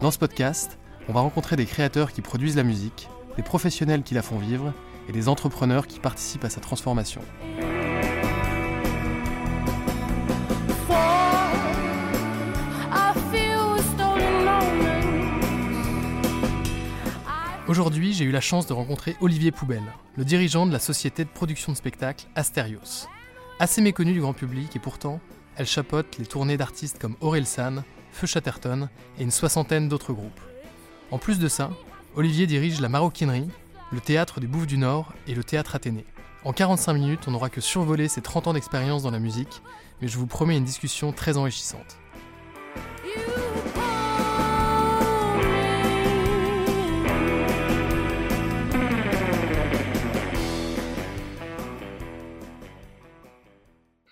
Dans ce podcast, on va rencontrer des créateurs qui produisent la musique, des professionnels qui la font vivre et des entrepreneurs qui participent à sa transformation. Aujourd'hui, j'ai eu la chance de rencontrer Olivier Poubelle, le dirigeant de la société de production de spectacles Asterios. Assez méconnue du grand public et pourtant, elle chapeaute les tournées d'artistes comme San, Feu Chatterton et une soixantaine d'autres groupes. En plus de ça, Olivier dirige la Maroquinerie, le théâtre des Bouffes du Nord et le théâtre Athénée. En 45 minutes, on n'aura que survolé ses 30 ans d'expérience dans la musique, mais je vous promets une discussion très enrichissante.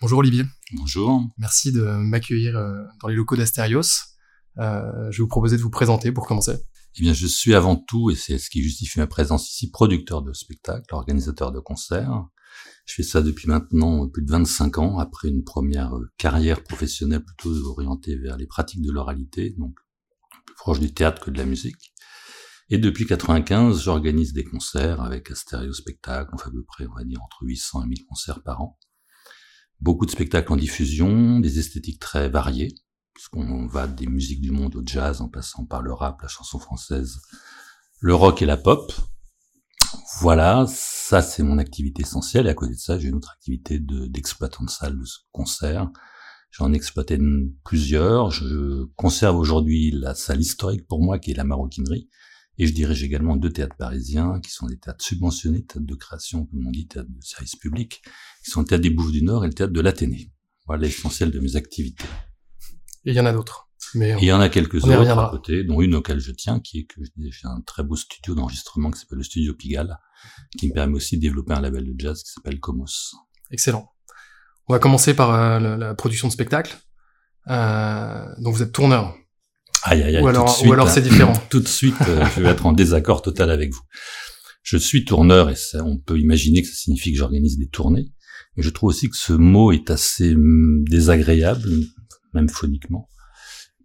Bonjour Olivier. Bonjour. Merci de m'accueillir euh, dans les locaux d'Asterios. Euh, je vais vous proposer de vous présenter pour commencer. Eh bien, je suis avant tout, et c'est ce qui justifie ma présence ici, producteur de spectacles, organisateur de concerts. Je fais ça depuis maintenant plus de 25 ans, après une première euh, carrière professionnelle plutôt orientée vers les pratiques de l'oralité, donc plus proche du théâtre que de la musique. Et depuis 95, j'organise des concerts avec Asterios Spectacle, on fait à peu près, on va dire, entre 800 et 1000 concerts par an beaucoup de spectacles en diffusion, des esthétiques très variées, puisqu'on va des musiques du monde au jazz, en passant par le rap, la chanson française, le rock et la pop. Voilà, ça c'est mon activité essentielle. Et à côté de ça, j'ai une autre activité d'exploitant de, salle de concert. J'en exploitais plusieurs. Je conserve aujourd'hui la salle historique pour moi, qui est la maroquinerie, et je dirige également deux théâtres parisiens, qui sont des théâtres subventionnés, théâtres de création, comme on dit, théâtres de service public, qui sont le théâtre des Bouffes du Nord et le théâtre de l'Athénée. Voilà l'essentiel de mes activités. Et il y en a d'autres. Mais il y en a quelques autres à côté, dont une auquel je tiens, qui est que j'ai un très beau studio d'enregistrement qui s'appelle le Studio Pigalle, qui me permet aussi de développer un label de jazz qui s'appelle Comos. Excellent. On va commencer par euh, la, production de spectacle. Euh, donc vous êtes tourneur. Aïe, aïe, aïe, ou alors, ou alors c'est différent. tout de suite, euh, je vais être en désaccord total avec vous. Je suis tourneur et ça, on peut imaginer que ça signifie que j'organise des tournées. Mais je trouve aussi que ce mot est assez hum, désagréable, même phoniquement,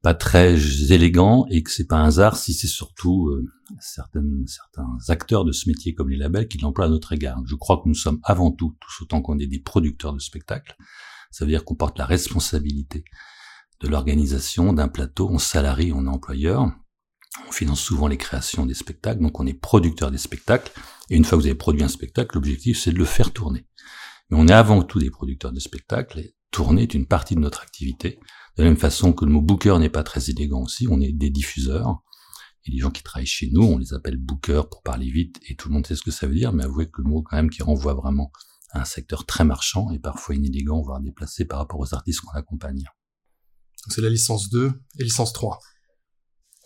pas très élégant et que c'est pas un hasard si c'est surtout euh, certaines, certains acteurs de ce métier comme les labels qui l'emploient à notre égard. Je crois que nous sommes avant tout, tous autant qu'on est des producteurs de spectacles, ça veut dire qu'on porte la responsabilité de l'organisation d'un plateau, on salarie, on est employeur, on finance souvent les créations des spectacles, donc on est producteur des spectacles, et une fois que vous avez produit un spectacle, l'objectif c'est de le faire tourner. Mais on est avant tout des producteurs de spectacles, et tourner est une partie de notre activité, de la même façon que le mot booker n'est pas très élégant aussi, on est des diffuseurs, et les gens qui travaillent chez nous, on les appelle bookers pour parler vite, et tout le monde sait ce que ça veut dire, mais avouez que le mot quand même qui renvoie vraiment à un secteur très marchand, et parfois inélégant, voire déplacé par rapport aux artistes qu'on accompagne c'est la licence 2 et licence 3.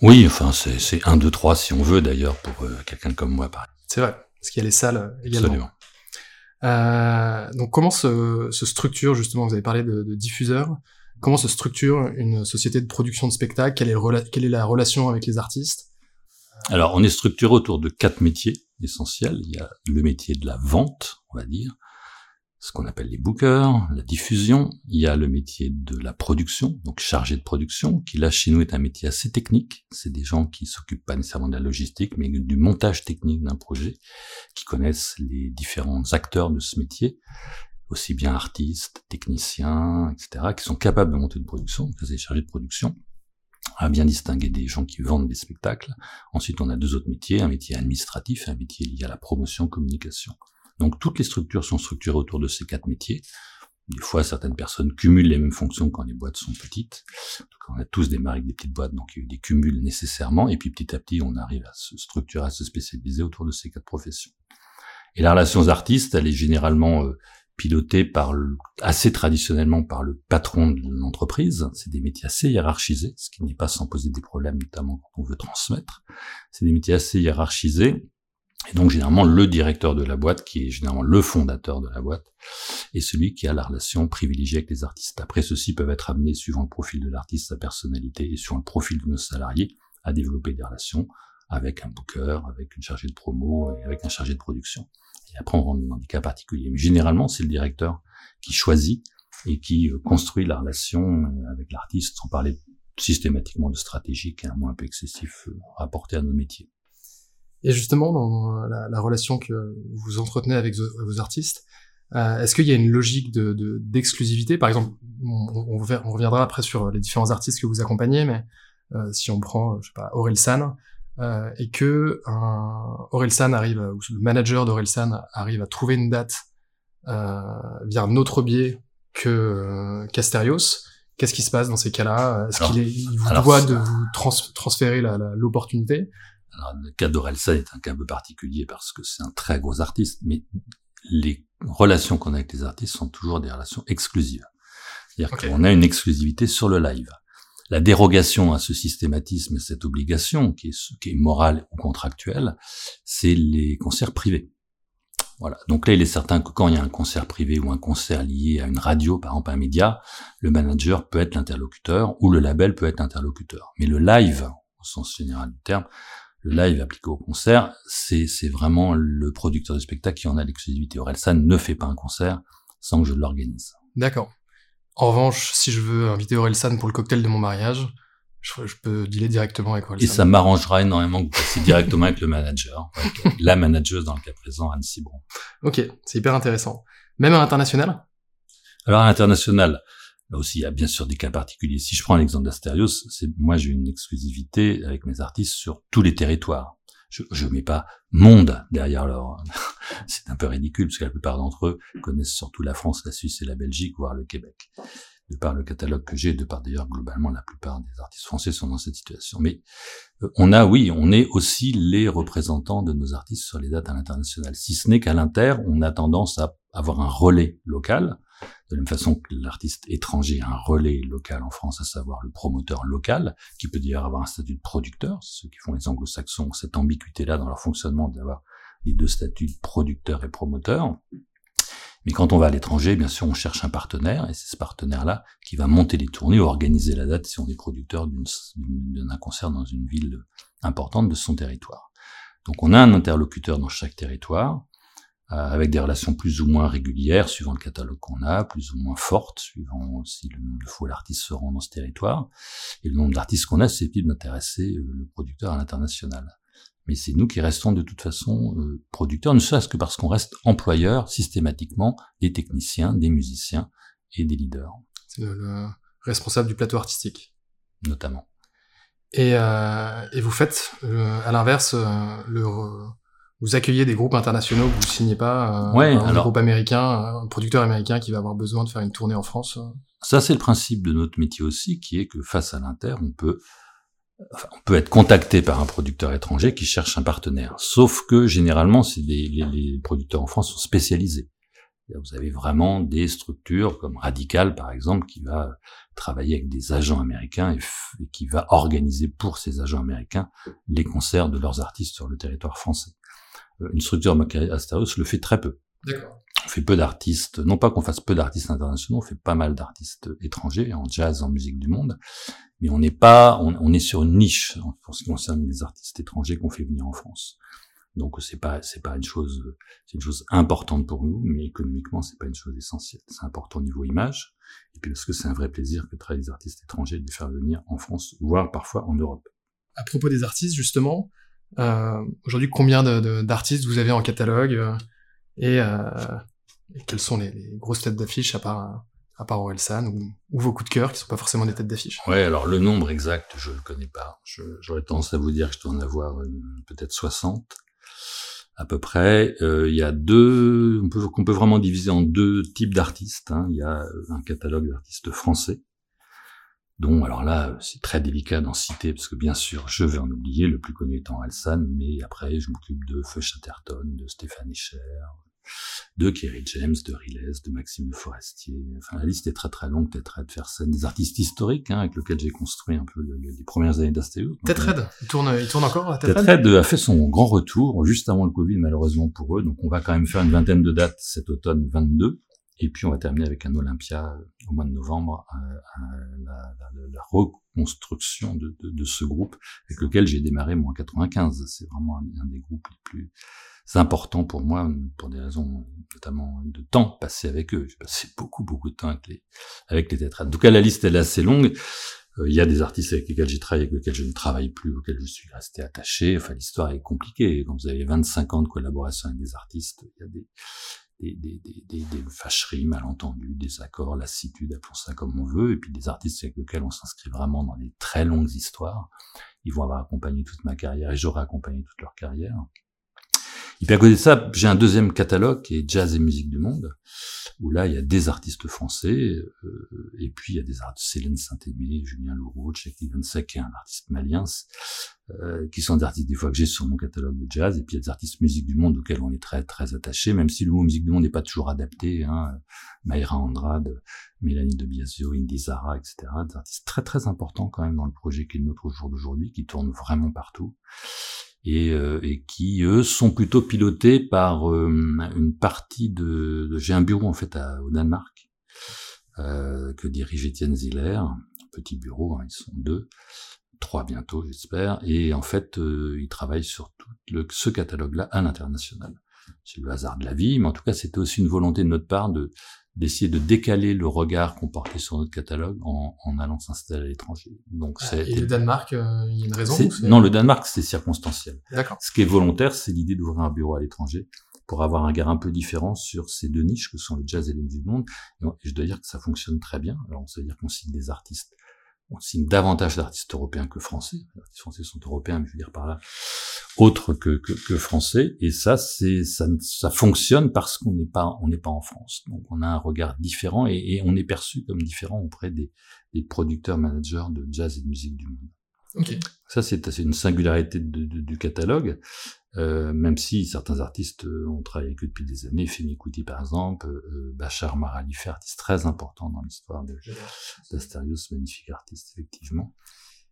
Oui, enfin, c'est 1, 2, 3 si on veut d'ailleurs pour euh, quelqu'un comme moi, pareil. C'est vrai, parce qu'il y a les salles euh, également. Euh, donc comment se, structure justement, vous avez parlé de, de, diffuseur, comment se structure une société de production de spectacles? Quelle est, quelle est la relation avec les artistes? Alors on est structuré autour de quatre métiers essentiels. Il y a le métier de la vente, on va dire, ce qu'on appelle les bookers, la diffusion, il y a le métier de la production, donc chargé de production, qui là chez nous est un métier assez technique. C'est des gens qui s'occupent pas nécessairement de la logistique, mais du montage technique d'un projet, qui connaissent les différents acteurs de ce métier, aussi bien artistes, techniciens, etc., qui sont capables de monter une production, donc c'est chargé de production. à bien distinguer des gens qui vendent des spectacles. Ensuite, on a deux autres métiers, un métier administratif et un métier lié à la promotion, communication. Donc toutes les structures sont structurées autour de ces quatre métiers. Des fois, certaines personnes cumulent les mêmes fonctions quand les boîtes sont petites. on a tous démarré avec des petites boîtes, donc il y a eu des cumuls nécessairement. Et puis petit à petit, on arrive à se structurer, à se spécialiser autour de ces quatre professions. Et la relation aux artistes, elle est généralement euh, pilotée par assez traditionnellement par le patron de l'entreprise. C'est des métiers assez hiérarchisés, ce qui n'est pas sans poser des problèmes, notamment quand on veut transmettre. C'est des métiers assez hiérarchisés et donc généralement le directeur de la boîte, qui est généralement le fondateur de la boîte, est celui qui a la relation privilégiée avec les artistes. Après, ceux-ci peuvent être amenés, suivant le profil de l'artiste, sa personnalité et suivant le profil de nos salariés, à développer des relations avec un booker, avec une chargée de promo et avec un chargé de production. Et après, on rentre dans des cas particuliers. Mais généralement, c'est le directeur qui choisit et qui euh, construit la relation euh, avec l'artiste, sans parler systématiquement de stratégie, qui est un mot un peu excessif euh, rapporté à nos métiers. Et justement, dans la, la, relation que vous entretenez avec vos artistes, euh, est-ce qu'il y a une logique de d'exclusivité? Par exemple, on, on, reviendra après sur les différents artistes que vous accompagnez, mais euh, si on prend, je sais pas, Aurel San, euh, et que un, Aurel San arrive, ou le manager d'Aurel San arrive à trouver une date via un autre biais que Casterios, qu'est-ce qui se passe dans ces cas-là? Est-ce qu'il il vous doit de vous trans, transférer l'opportunité? Alors, le cas d'Orelsan est un cas un peu particulier parce que c'est un très gros artiste, mais les relations qu'on a avec les artistes sont toujours des relations exclusives. C'est-à-dire qu'on a une exclusivité sur le live. La dérogation à ce systématisme et cette obligation, qui est, qui est morale ou contractuelle, c'est les concerts privés. Voilà. Donc là, il est certain que quand il y a un concert privé ou un concert lié à une radio, par exemple un média, le manager peut être l'interlocuteur ou le label peut être l'interlocuteur. Mais le live, au sens général du terme, le live appliqué au concert, c'est vraiment le producteur de spectacle qui en a l'exclusivité. Orelsan ne fait pas un concert sans que je l'organise. D'accord. En revanche, si je veux inviter Orelsan pour le cocktail de mon mariage, je, peux dealer directement avec Orelsan. Et ça m'arrangera énormément que vous passiez directement avec le manager, la manageuse dans le cas présent, Anne Cibron. Ok, c'est hyper intéressant. Même à l'international? Alors à l'international, Là aussi, il y a bien sûr des cas particuliers. Si je prends l'exemple d'Asterios, c'est moi j'ai une exclusivité avec mes artistes sur tous les territoires. Je ne mets pas monde derrière leur. c'est un peu ridicule parce que la plupart d'entre eux connaissent surtout la France, la Suisse et la Belgique, voire le Québec. De par le catalogue que j'ai, de par d'ailleurs globalement la plupart des artistes français sont dans cette situation. Mais euh, on a, oui, on est aussi les représentants de nos artistes sur les dates à l'international. Si ce n'est qu'à l'inter, on a tendance à avoir un relais local de la même façon que l'artiste étranger a un relais local en France, à savoir le promoteur local, qui peut d'ailleurs avoir un statut de producteur, ceux qui font les anglo-saxons, cette ambiguïté-là dans leur fonctionnement d'avoir les deux statuts de producteur et promoteur. Mais quand on va à l'étranger, bien sûr, on cherche un partenaire, et c'est ce partenaire-là qui va monter les tournées ou organiser la date si on est producteur d'un concert dans une ville importante de son territoire. Donc on a un interlocuteur dans chaque territoire, avec des relations plus ou moins régulières, suivant le catalogue qu'on a, plus ou moins fortes, suivant si le nombre de fois l'artiste se rend dans ce territoire, et le nombre d'artistes qu'on a susceptibles d'intéresser euh, le producteur à l'international. Mais c'est nous qui restons de toute façon euh, producteurs, ne serait-ce que parce qu'on reste employeur systématiquement des techniciens, des musiciens et des leaders. C'est le, responsable du plateau artistique. Notamment. Et, euh, et vous faites, à l'inverse, le vous accueillez des groupes internationaux que vous signez pas, euh, un groupe américain, un producteur américain qui va avoir besoin de faire une tournée en France. Euh. Ça, c'est le principe de notre métier aussi, qui est que face à l'inter, on peut, enfin, on peut être contacté par un producteur étranger qui cherche un partenaire. Sauf que généralement, c'est des, les, les, producteurs en France sont spécialisés. Vous avez vraiment des structures comme Radical, par exemple, qui va travailler avec des agents américains et qui va organiser pour ces agents américains les concerts de leurs artistes sur le territoire français. Euh, une structure Asterios le fait très peu. On fait peu d'artistes, non pas qu'on fasse peu d'artistes internationaux, on fait pas mal d'artistes étrangers, en jazz, en musique du monde, mais on n'est pas, on, est sur une niche pour ce qui concerne les artistes étrangers qu'on fait venir en France. Donc c'est pas c'est pas une chose c'est une chose importante pour nous, mais économiquement c'est pas une chose essentielle. C'est important au niveau image, et puis parce que c'est un vrai plaisir que de travailler des artistes étrangers de les faire venir en France, voire parfois en Europe. À propos des artistes justement, Aujourd'hui, combien d'artistes vous avez en catalogue euh, et, euh, et, quelles sont les, grosses têtes d'affiche à part, à part Orelsan, ou, vos coups de cœur qui sont pas forcément des têtes d'affiche? Ouais, alors le nombre exact, je le connais pas. J'aurais tendance à vous dire que je dois en avoir peut-être 60 à peu près. Euh, il y a deux, on peut, qu'on peut vraiment diviser en deux types d'artistes. Hein. Il y a un catalogue d'artistes français, dont, alors là, c'est très délicat d'en citer, parce que bien sûr, je vais en oublier, le plus connu étant Alsan, mais après, je m'occupe de Feu Chatterton, de Stéphane Echer, de Kerry James, de Riles, de Maxime Forestier. Enfin, la liste est très très longue. Red scène des artistes historiques hein, avec lesquels j'ai construit un peu les premières années d'Astéo. Ted Red, il tourne, il tourne encore Ted, Red a fait son grand retour juste avant le Covid, malheureusement pour eux. Donc on va quand même faire une vingtaine de dates cet automne 22. Et puis on va terminer avec un Olympia euh, au mois de novembre, euh, euh, la, reconstruction de, ce groupe avec lequel j'ai démarré moi en 95. C'est vraiment un, un, des groupes les plus importants pour moi, pour des raisons notamment de temps passé avec eux. J'ai passé beaucoup beaucoup de temps avec les avec les tétrades. En tout cas, la liste elle est assez longue. Il y a des artistes avec lesquels j'ai travaillé, avec lesquels je ne travaille plus, auxquels je suis resté attaché. Enfin, l'histoire est compliquée. Quand vous avez 25 ans de collaboration avec des artistes, il y a des, des, des, des, fâcheries, malentendus, des accords, lassitude, appelons ça comme on veut, et puis des artistes avec lesquels on s'inscrit vraiment dans des très longues histoires. Ils vont avoir accompagné toute ma carrière et j'aurai accompagné toute leur carrière. Et puis à côté de ça, j'ai un deuxième catalogue qui est Jazz et musique du monde, où là il y a des artistes français, euh, et puis il y a des artistes Céline Saint-Aimé, Julien Leroux, Cheikh Ivansek, qui est un artiste malien, euh, qui sont des artistes des fois que j'ai sur mon catalogue de jazz, et puis il y a des artistes musique du monde auxquels on est très très attaché, même si le mot musique du monde n'est pas toujours adapté, hein, Mayra Andrade, Mélanie de Biasio, Indy Zara, etc. Des artistes très très importants quand même dans le projet qui est le nôtre jour d'aujourd'hui, qui tournent vraiment partout et, euh, et, qui eux sont plutôt pilotés par euh, une partie de, de j'ai un bureau en fait à, au Danemark euh, que dirige Étienne Ziller, petit bureau, hein, ils sont deux, trois bientôt j'espère, et en fait euh, ils travaillent sur tout le, ce catalogue-là à l'international. C'est le hasard de la vie, mais en tout cas c'était aussi une volonté de notre part de d'essayer de décaler le regard qu'on portait sur notre catalogue en, en allant s'installer à l'étranger. Donc ah, c'est et le Danemark, euh, il y a une raison Non, le Danemark c'est circonstanciel. D'accord. Ce qui est volontaire, c'est l'idée d'ouvrir un bureau à l'étranger pour avoir un regard un peu différent sur ces deux niches que sont le jazz et les musiques du monde. Et je dois dire que ça fonctionne très bien. Alors, ça veut dire qu'on signe des artistes on signe davantage d'artistes européens que français. Les artistes français sont européens, mais je veux dire par là, autres que, que, que français. Et ça, c'est ça, ça fonctionne parce qu'on n'est pas on n'est pas en France. Donc on a un regard différent et, et on est perçu comme différent auprès des, des, producteurs managers de jazz et de musique du monde. Okay. Ça, c'est une singularité de, de, du catalogue. Euh, même si certains artistes euh, ont travaillé avec eux depuis des années, Femi Kuti par exemple, euh, Bachar Maralife, artiste très important dans l'histoire d'Astérios, magnifique artiste effectivement.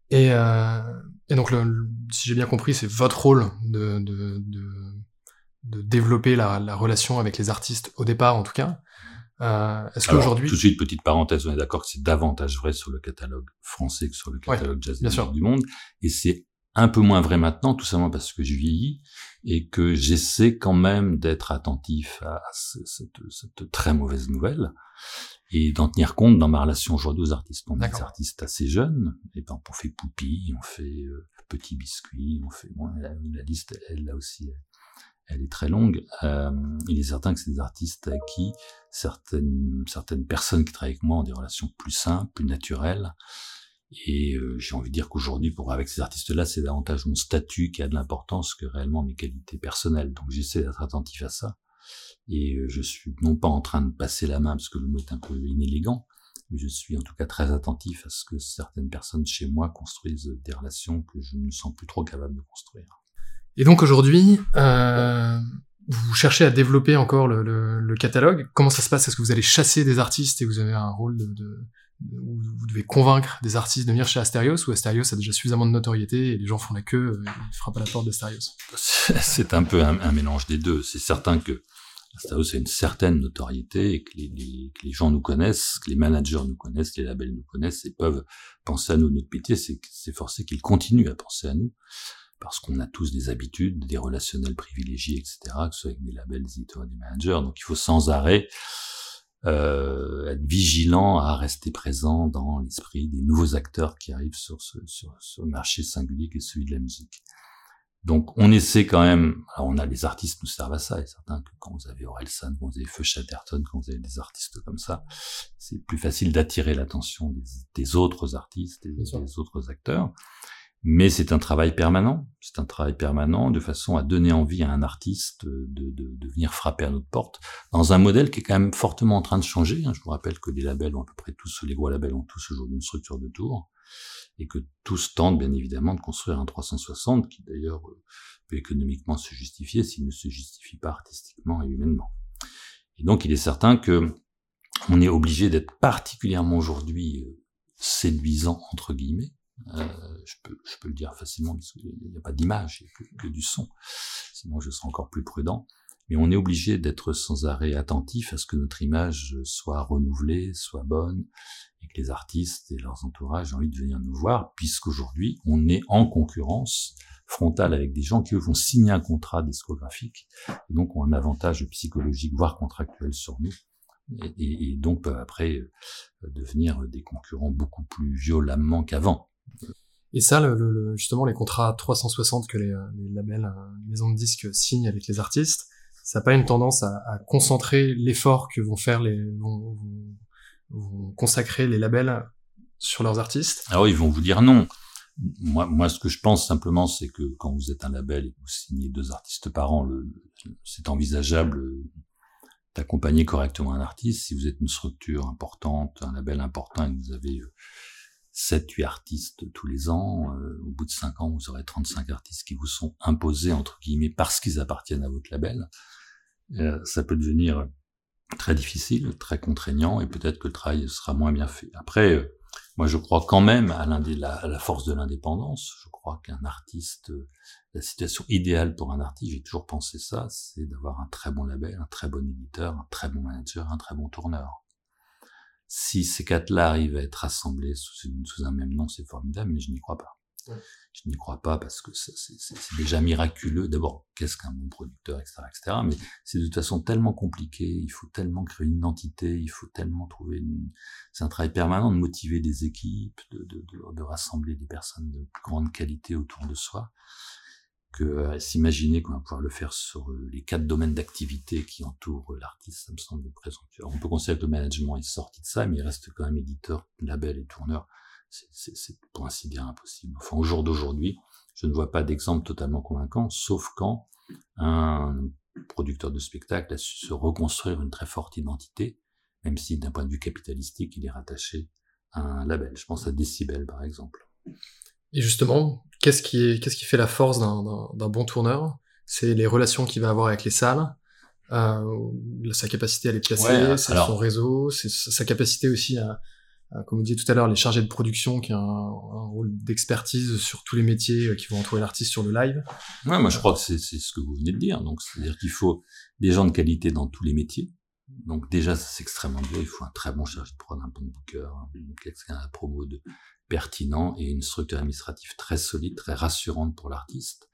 Et, euh, et donc, le, si j'ai bien compris, c'est votre rôle de, de, de, de développer la, la, relation avec les artistes au départ, en tout cas. Euh, Est-ce qu'aujourd'hui tout de suite petite parenthèse, on est d'accord que c'est davantage vrai sur le catalogue français que sur le catalogue jazz du monde, et c'est un peu moins vrai maintenant, tout simplement parce que je vieillis et que j'essaie quand même d'être attentif à cette, cette, très mauvaise nouvelle et d'en tenir compte dans ma relation aujourd'hui aux artistes. On est des artistes assez jeunes, et ben on fait Poupie, on fait euh, Petit Biscuit, on fait bon, la, la, liste, elle là aussi, elle, est très longue. Euh, il est certain que c'est des artistes à qui certaines certaines personnes qui travaillent avec moi ont des relations plus simples, plus naturelles. Et euh, j'ai envie de dire qu'aujourd'hui, pour avec ces artistes-là, c'est davantage mon statut qui a de l'importance que réellement mes qualités personnelles. Donc j'essaie d'être attentif à ça. Et euh, je suis non pas en train de passer la main parce que le mot est un peu inélégant, mais je suis en tout cas très attentif à ce que certaines personnes chez moi construisent des relations que je ne sens plus trop capable de construire. Et donc aujourd'hui, euh, vous cherchez à développer encore le, le, le catalogue. Comment ça se passe? Est-ce que vous allez chasser des artistes et vous avez un rôle de, de où vous devez convaincre des artistes de venir chez Asterios, ou Asterios a déjà suffisamment de notoriété et les gens font la queue, euh, ils frappent à la porte d'Asterios C'est un peu un, mélange des deux. C'est certain que Asterios a une certaine notoriété et que les, que les, gens nous connaissent, que les managers nous connaissent, que les labels nous connaissent et peuvent penser à nous. Notre pitié, c'est forcé qu'ils continuent à penser à nous parce qu'on a tous des habitudes, des relationnels privilégiés, etc., que ce soit avec des labels, des éditeurs, des managers. Donc il faut sans arrêt euh, être vigilant à rester présent dans l'esprit des nouveaux acteurs qui arrivent sur ce, sur ce marché singulier qui est celui de la musique. Donc on essaie quand même, alors on a les artistes nous servent à ça, et certains que quand vous avez Orelsan, quand vous avez Feu Chatterton, quand vous avez des artistes comme ça, c'est plus facile d'attirer l'attention des, autres artistes, des, des autres acteurs. Mais c'est un travail permanent, c'est un travail permanent de façon à donner envie à un artiste de, de, de, venir frapper à notre porte dans un modèle qui est quand même fortement en train de changer. Hein. Je vous rappelle que les labels ont à peu près tous, les gros labels ont tous aujourd'hui une structure de tour et que tous tentent bien évidemment de construire un 360 qui d'ailleurs euh, peut économiquement se justifier s'il ne se justifie pas artistiquement et humainement. Et donc il est certain que on est obligé d'être particulièrement aujourd'hui euh, séduisant entre guillemets euh, je, peux, je peux le dire facilement, parce qu'il n'y a pas d'image, il n'y a que, du son. Sinon, je serai encore plus prudent. Mais on est obligé d'être sans arrêt attentif à ce que notre image soit renouvelée, soit bonne, et que les artistes et leurs entourages aient envie de venir nous voir, puisqu'aujourd'hui, on est en concurrence frontale avec des gens qui vont signer un contrat discographique, et donc ont un avantage psychologique, voire contractuel sur nous, et, et donc peuvent après euh, devenir des concurrents beaucoup plus violemment qu'avant. Et ça, justement, les contrats 360 que les, les labels, euh, les maisons de disques signent avec les artistes, ça n'a pas une tendance à, concentrer l'effort que vont faire les, vont, consacrer les labels sur leurs artistes Ah oui, ils vont vous dire non. Moi, moi, ce que je pense simplement, c'est que quand vous êtes un label et que vous signez deux artistes par an, c'est envisageable d'accompagner correctement un artiste. Si vous êtes une structure importante, un label important et que vous avez euh, 7, 8 artistes tous les ans. Euh, au bout de 5 ans, vous aurez 35 artistes qui vous sont imposés, entre guillemets, parce qu'ils appartiennent à votre label. Euh, ça peut devenir très difficile, très contraignant, et peut-être que le travail sera moins bien fait. Après, euh, moi je crois quand même à, la, à la force de l'indépendance. Je crois qu'un artiste, la situation idéale pour un artiste, j'ai toujours pensé ça, c'est d'avoir un très bon label, un très bon éditeur, un très bon manager, un très bon tourneur si ces quatre-là arrivent à être rassemblés sous, sous un même nom, c'est formidable, mais je n'y crois pas. Je n'y crois pas parce que c'est déjà miraculeux. D'abord, qu'est-ce qu'un bon producteur, etc., etc. Mais c'est de toute façon tellement compliqué. Il faut tellement créer une identité. Il faut tellement trouver. Une... C'est un travail permanent de motiver des équipes, de, de, de, de rassembler des personnes de plus grande qualité autour de soi que euh, s'imaginer qu'on va pouvoir le faire sur euh, les quatre domaines d'activité qui entourent l'artiste, ça me semble présomptueux. On peut considérer que le management est sorti de ça, mais il reste quand même éditeur, label et tourneur. C'est pour ainsi dire impossible. Enfin, au jour d'aujourd'hui, je ne vois pas d'exemple totalement convaincant, sauf quand un producteur de spectacle a su se reconstruire une très forte identité, même si d'un point de vue capitalistique, il est rattaché à un label. Je pense à Decibel, par exemple. Et justement, qu'est-ce qui, est, qu'est-ce qui fait la force d'un, bon tourneur? C'est les relations qu'il va avoir avec les salles, euh, sa capacité à les placer, son réseau, sa capacité aussi à, comme vous disiez tout à l'heure, les chargés de production qui ont un, rôle d'expertise sur tous les métiers euh, qui vont entourer l'artiste sur le live. Ouais, moi je crois que c'est, c'est ce que vous venez de dire. Donc c'est-à-dire qu'il faut des gens de qualité dans tous les métiers. Donc déjà c'est extrêmement dur. Il faut un très bon chargé de prod, un bon booker, quelqu'un à promo de pertinent et une structure administrative très solide, très rassurante pour l'artiste.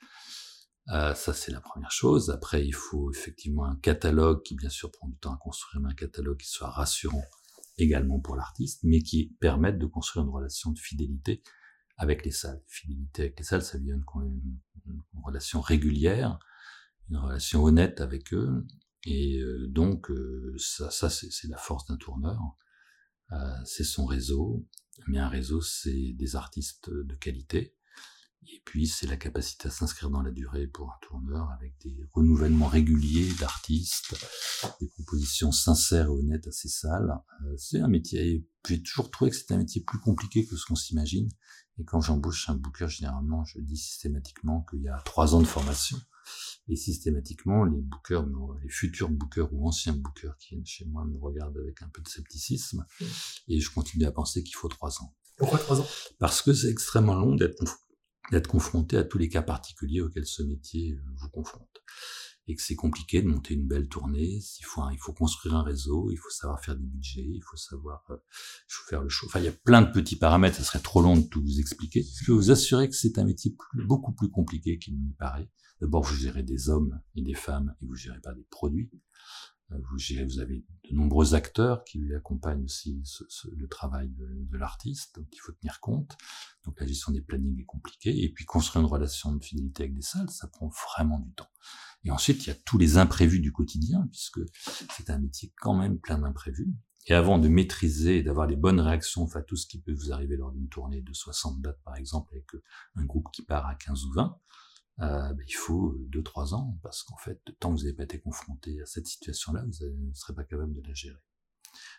Euh, ça, c'est la première chose. Après, il faut effectivement un catalogue qui, bien sûr, prend du temps à construire, mais un catalogue qui soit rassurant également pour l'artiste, mais qui permette de construire une relation de fidélité avec les salles. Fidélité avec les salles, ça vient une, une, relation régulière, une relation honnête avec eux. Et euh, donc, euh, ça, ça c'est la force d'un tourneur. Euh, c'est son réseau, mais un réseau, c'est des artistes de qualité. Et puis, c'est la capacité à s'inscrire dans la durée pour un tourneur avec des renouvellements réguliers d'artistes, des propositions sincères et honnêtes à ses salles. C'est un métier, j'ai toujours trouvé que c'était un métier plus compliqué que ce qu'on s'imagine. Et quand j'embauche un booker, généralement, je dis systématiquement qu'il y a trois ans de formation. Et systématiquement, les bookers, les futurs bookers ou anciens bookers qui viennent chez moi me regardent avec un peu de scepticisme. Mmh. Et je continue à penser qu'il faut trois ans. Pourquoi trois ans? Parce que c'est extrêmement long d'être d'être confronté à tous les cas particuliers auxquels ce métier euh, vous confronte. Et que c'est compliqué de monter une belle tournée, il faut, il faut construire un réseau, il faut savoir faire des budgets, il faut savoir euh, faire le show. Enfin, il y a plein de petits paramètres, ça serait trop long de tout vous expliquer. Je peux vous assurer que c'est un métier beaucoup plus compliqué qu'il n'y paraît. D'abord, vous gérez des hommes et des femmes et vous gérez pas des produits. Euh, vous, vous, avez de nombreux acteurs qui lui accompagnent aussi ce, ce, le travail de, de l'artiste, donc il faut tenir compte. Donc la gestion des plannings est compliquée. Et puis construire une relation de fidélité avec des salles, ça prend vraiment du temps. Et ensuite, il y a tous les imprévus du quotidien, puisque c'est un métier quand même plein d'imprévus. Et avant de maîtriser et d'avoir les bonnes réactions face à tout ce qui peut vous arriver lors d'une tournée de 60 dates, par exemple, avec un groupe qui part à 15 ou 20, euh, ben, il faut 2-3 ans, parce qu'en fait, tant que vous n'avez pas été confronté à cette situation-là, vous ne serez pas capable de la gérer.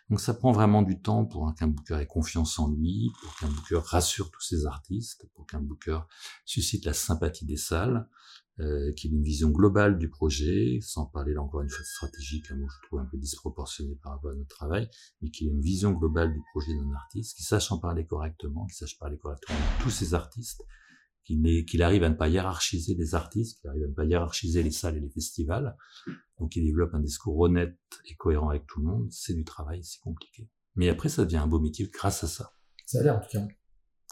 Donc ça prend vraiment du temps pour qu'un booker ait confiance en lui, pour qu'un booker rassure tous ses artistes, pour qu'un booker suscite la sympathie des salles, euh, qu'il ait une vision globale du projet, sans parler là encore une fois de stratégique, un mot je trouve un peu disproportionné par rapport à notre travail, mais qu'il ait une vision globale du projet d'un artiste, qu'il sache en parler correctement, qu'il sache parler correctement de tous ses artistes, qu'il arrive à ne pas hiérarchiser les artistes, qu'il arrive à ne pas hiérarchiser les salles et les festivals, donc il développe un discours honnête et cohérent avec tout le monde, c'est du travail, c'est compliqué. Mais après, ça devient un beau métier grâce à ça. Ça a l'air en tout cas.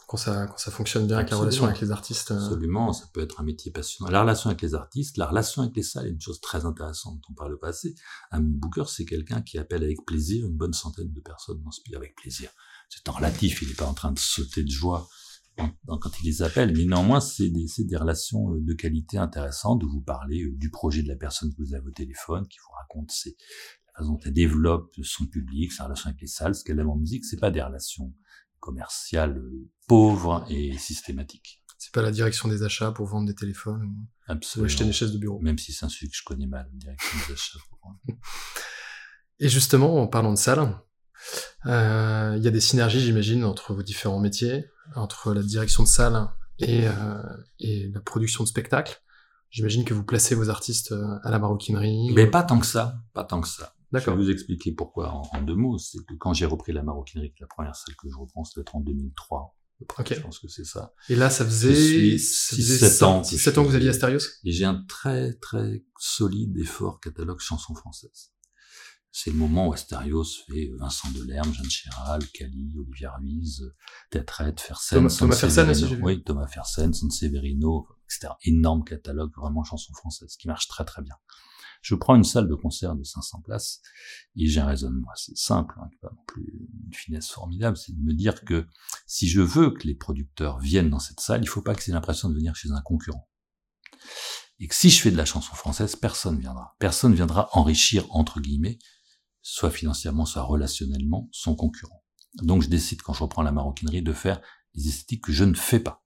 Quand ça, quand ça fonctionne bien avec la relation avec les artistes. Euh, Absolument, ça peut être un métier passionnant. La relation avec les artistes, la relation avec les salles est une chose très intéressante dont on parle pas assez. Un booker, c'est quelqu'un qui appelle avec plaisir une bonne centaine de personnes dans ce pays avec plaisir. C'est en relatif, il n'est pas en train de sauter de joie quand il les appelle, mais néanmoins, c'est des, des, relations euh, de qualité intéressantes où vous parlez euh, du projet de la personne que vous avez au téléphone, qui vous raconte ses, la façon dont elle développe son public, sa relation avec les salles, ce qu'elle aime en musique, c'est pas des relations commerciales euh, pauvres et systématiques. C'est pas la direction des achats pour vendre des téléphones ou, Absolument. acheter des chaises de bureau. Même si c'est un sujet que je connais mal, direction des achats. et justement, en parlant de salles, euh, il y a des synergies, j'imagine, entre vos différents métiers, entre la direction de salle et, euh, et la production de spectacles. J'imagine que vous placez vos artistes euh, à la maroquinerie. Mais pas tant que ça, pas tant que ça. D'accord. Je vais vous expliquer pourquoi en, deux mots. C'est que quand j'ai repris la maroquinerie, la première salle que je reprends, c'était en 2003. Ok. Je pense que c'est ça. Et là, ça faisait 6-7 ans. 7 ans que vous aviez Asterios Et j'ai un très, très solide et fort catalogue chansons françaises. C'est le moment où Asterios fait Vincent Delerme, Jeanne Chéral, Cali, Olivier Ruiz, Théâtrette, Fersen, Thomas, Thomas Fersen aussi, Oui, Thomas Fersen, San Severino, etc. Énorme catalogue, vraiment chansons françaises, qui marche très très bien. Je prends une salle de concert de 500 places et j'ai un raisonnement assez simple, hein, pas non plus une finesse formidable, c'est de me dire que si je veux que les producteurs viennent dans cette salle, il faut pas que c'est l'impression de venir chez un concurrent. Et que si je fais de la chanson française, personne viendra. Personne viendra enrichir, entre guillemets, soit financièrement, soit relationnellement, son concurrent. Donc je décide, quand je reprends la maroquinerie, de faire les esthétiques que je ne fais pas,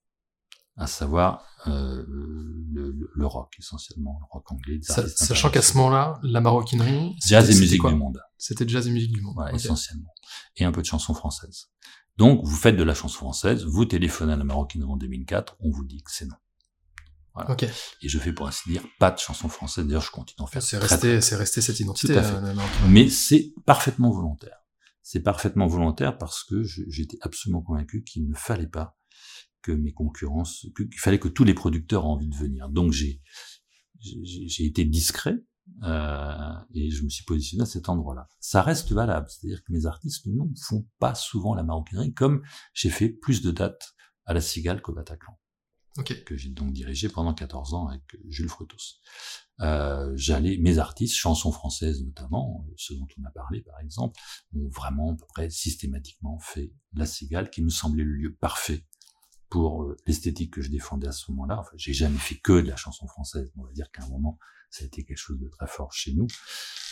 à savoir euh, le, le, rock essentiellement, le rock anglais. sachant qu'à ce moment-là, la maroquinerie, jazz et musique du monde. C'était jazz et musique du monde. Voilà, essentiellement, et un peu de chanson française. Donc vous faites de la chanson française, vous téléphonez à la maroquinerie en 2004, on vous dit que c'est non. Voilà. Okay. Et je fais pour ainsi dire pas de chanson française. D'ailleurs, je continue d'en faire. C'est resté, c'est resté cette identité. Euh, Mais c'est parfaitement volontaire. C'est parfaitement volontaire parce que j'étais absolument convaincu qu'il ne fallait pas que mes concurrences, qu'il fallait que tous les producteurs aient envie de venir. Donc j'ai j'ai été discret euh, et je me suis positionné à cet endroit-là. Ça reste valable, c'est-à-dire que mes artistes ne font pas souvent la maroquinerie, comme j'ai fait plus de dates à la Cigale qu'au Bataclan que j'ai donc dirigé pendant 14 ans avec Jules Frutos. Euh, j'allais, mes artistes, chansons françaises notamment, ceux dont on a parlé par exemple, ont vraiment à peu près systématiquement fait La Cigale, qui me semblait le lieu parfait pour euh, l'esthétique que je défendais à ce moment-là. Enfin, j'ai jamais fait que de la chanson française. On va dire qu'à un moment, ça a été quelque chose de très fort chez nous.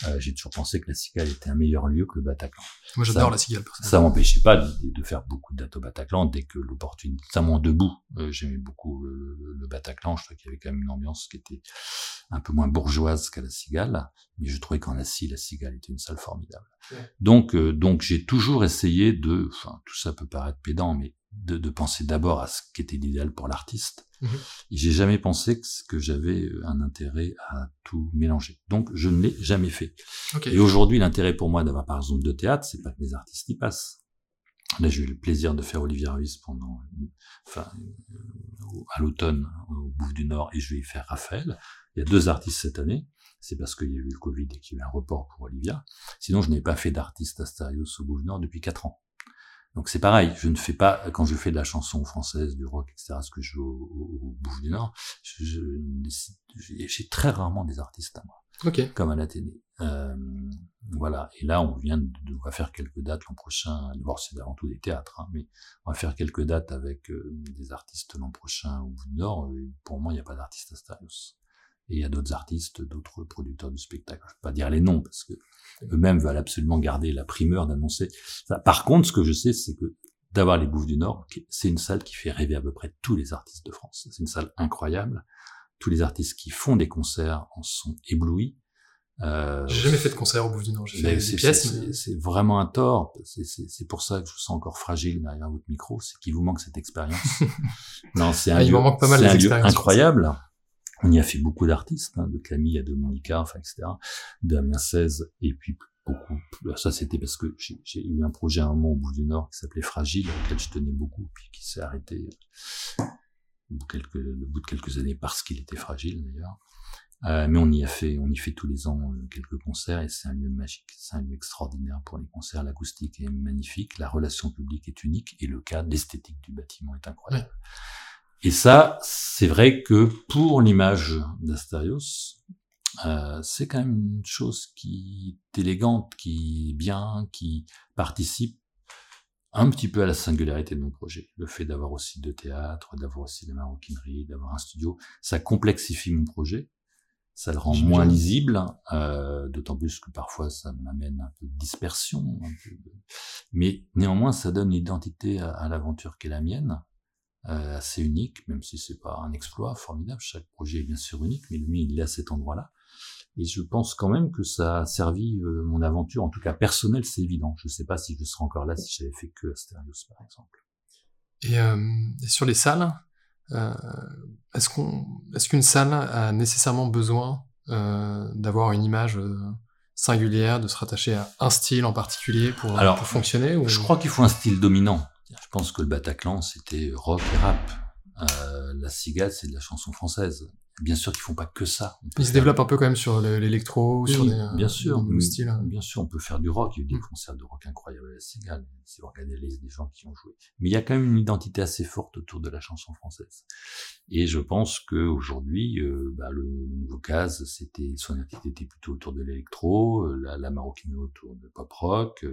Euh, j'ai toujours pensé que la Cigale était un meilleur lieu que le Bataclan. Moi, j'adore la Cigale. Ça m'empêchait pas de, de, faire beaucoup de dates au Bataclan dès que l'opportunité, notamment debout. Euh, J'aimais beaucoup le, le, Bataclan. Je trouvais qu'il y avait quand même une ambiance qui était un peu moins bourgeoise qu'à la Cigale, mais je trouvais qu'en Assis, la Cigale était une salle formidable. Donc, euh, donc j'ai toujours essayé de, enfin, tout ça peut paraître pédant, mais de, de penser d'abord à ce qui était l'idéal pour l'artiste. Mmh. J'ai jamais pensé que, que j'avais un intérêt à tout mélanger. Donc, je ne l'ai jamais fait. Okay. Et aujourd'hui, l'intérêt pour moi d'avoir, par exemple, de théâtre, c'est pas que mes artistes y passent. Là, j'ai eu le plaisir de faire Olivier Ruiz pendant, enfin, euh, à l'automne au Bouffe du Nord, et je vais y faire Raphaël. Il y a deux artistes cette année. C'est parce qu'il y a eu le Covid et qu'il y a eu un report pour Olivia. Sinon, je n'ai pas fait d'artiste Astérios au Bouffe du Nord depuis quatre ans. Donc c'est pareil, je ne fais pas, quand je fais de la chanson française, du rock, etc., ce que je joue au, au, Bouffe du Nord, j'ai très rarement des artistes à moi. Ok. comme à l'Athénée. Euh, voilà. Et là, on vient de, on va faire quelques dates l'an prochain. D'abord, c'est avant tout des théâtres, hein, mais on va faire quelques dates avec euh, des artistes l'an prochain au bout du Nord. Euh, Pour moi, il n'y a pas d'artiste Astarios. Et il y a d'autres artistes, d'autres producteurs de spectacles. Je ne vais pas dire les noms parce que eux-mêmes veulent absolument garder la primeur d'annoncer. Par contre, ce que je sais, c'est que d'avoir les Bouffes du Nord, c'est une salle qui fait rêver à peu près tous les artistes de France. C'est une salle incroyable. Tous les artistes qui font des concerts en sont éblouis. Euh, J'ai jamais fait de concert au Bouffe du Nord. J'ai mais fait c'est- des pièces. c'est- mais- C'est vraiment un tort. C'est- pour ça que je vous sens encore fragile derrière votre micro, c'est qu'il vous manque cette expérience. non, c'est un, Ah, lieu, manque pas mal lieu incroyable. On y a fait beaucoup d'artistes, hein, de Camille à Dominica, enfin, etc., Damien 16, et puis beaucoup. Ça, c'était parce que j'ai eu un projet à un moment au bout du Nord qui s'appelait Fragile, auquel je tenais beaucoup, puis qui s'est arrêté au bout, de quelques, au bout de quelques années parce qu'il était fragile, d'ailleurs. Euh, mais on y a fait, on y fait tous les ans euh, quelques concerts et c'est un lieu magique, c'est un lieu extraordinaire pour les concerts. L'acoustique est magnifique, la relation publique est unique et le cadre, l'esthétique du bâtiment est incroyable. Et ça, c'est vrai que pour l'image d'Astarios, euh, c'est quand même une chose qui est élégante, qui est bien, qui participe un petit peu à la singularité de mon projet. Le fait d'avoir aussi deux théâtres, d'avoir aussi la maroquinerie, d'avoir un studio, ça complexifie mon projet ça le rend moins lisible, euh, d'autant plus que parfois ça m'amène un peu de dispersion. un peu de- Mais néanmoins, ça donne une identité à, à l'aventure qui est la mienne, euh, assez unique, même si c'est pas un exploit formidable. Chaque projet est bien sûr unique, mais mien il est à cet endroit-là. Et je pense quand même que ça a servi euh, mon aventure, en tout cas personnelle, c'est évident. Je sais pas si je serais encore là si j'avais fait que Asterios, par exemple. Et, euh, et sur les salles, euh, est-ce qu'on, est-ce qu'une salle a nécessairement besoin euh, d'avoir une image singulière, de se rattacher à un style en particulier pour, Alors, pour fonctionner ou... Je crois qu'il faut un style dominant. Je pense que le Bataclan, c'était rock et rap. Euh, la cigale, c'est de la chanson française. Bien sûr qu'ils font pas que ça. On peut Il se faire- développe un peu quand même sur le- l'électro, Oui, sur des, euh, bien sûr, styles. bien sûr, on peut faire du rock. Il y a eu des Mm. concerts de rock incroyables à la Cigale. Regardez les des gens qui ont joué, mais il y a quand même une identité assez forte autour de la chanson française. Et je pense que aujourd'hui, euh, bah, le nouveau Case, c'était son identité était plutôt autour de l'électro, la, la autour de pop rock.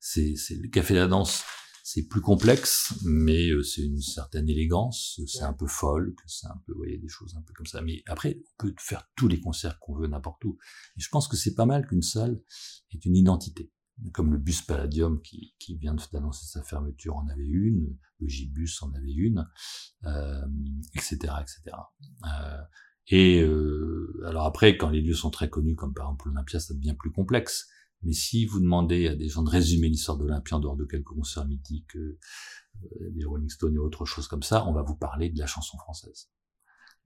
C'est c'est le café de la danse. C'est plus complexe, mais euh, c'est une certaine élégance, c'est un peu folk, c'est un peu, vous voyez, des choses un peu comme ça. Mais après, on peut faire tous les concerts qu'on veut n'importe où. Et je pense que c'est pas mal qu'une salle ait une identité. Comme le bus Palladium qui, qui vient d'annoncer sa fermeture en avait une, le Gibus en avait une, euh, etc., etc. Euh, et euh, alors après, quand les lieux sont très connus, comme par exemple l'Olympia, ça devient plus complexe. Mais si vous demandez à des gens de résumer l'histoire de l'Olympia en dehors de quelques concerts mythiques, euh, euh, des Rolling Stones et autre chose comme ça, on va vous parler de la chanson française.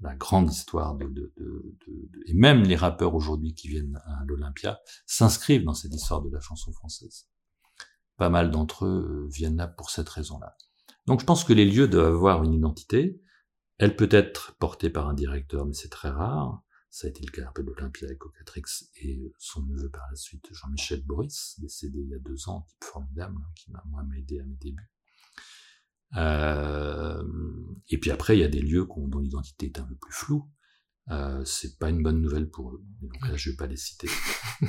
La grande histoire de, de- de- et même les rappeurs aujourd'hui qui viennent à l'Olympia s'inscrivent dans cette histoire de la chanson française. Pas mal d'entre eux euh, viennent là pour cette raison-là. Donc je pense que les lieux doivent avoir une identité. Elle peut être portée par un directeur, mais c'est très rare. Ça a été le cas un peu de l'Olympia avec Cocatrix et euh, son neveu par la suite, Jean-Michel Boris, décédé il y a deux ans, type formidable, hein, qui m'a moi aidé à mes débuts. Euh, et puis après, il y a des lieux dont l'identité est un peu plus floue. Euh, c'est pas une bonne nouvelle pour eux. Donc là, je vais pas les citer.